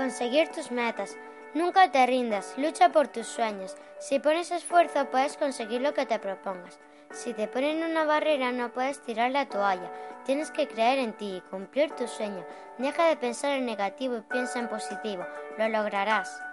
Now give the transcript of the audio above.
conseguir tus metas. Nunca te rindas, lucha por tus sueños. Si pones esfuerzo puedes conseguir lo que te propongas. Si te ponen una barrera no puedes tirar la toalla. Tienes que creer en ti y cumplir tu sueño. Deja de pensar en negativo y piensa en positivo. Lo lograrás.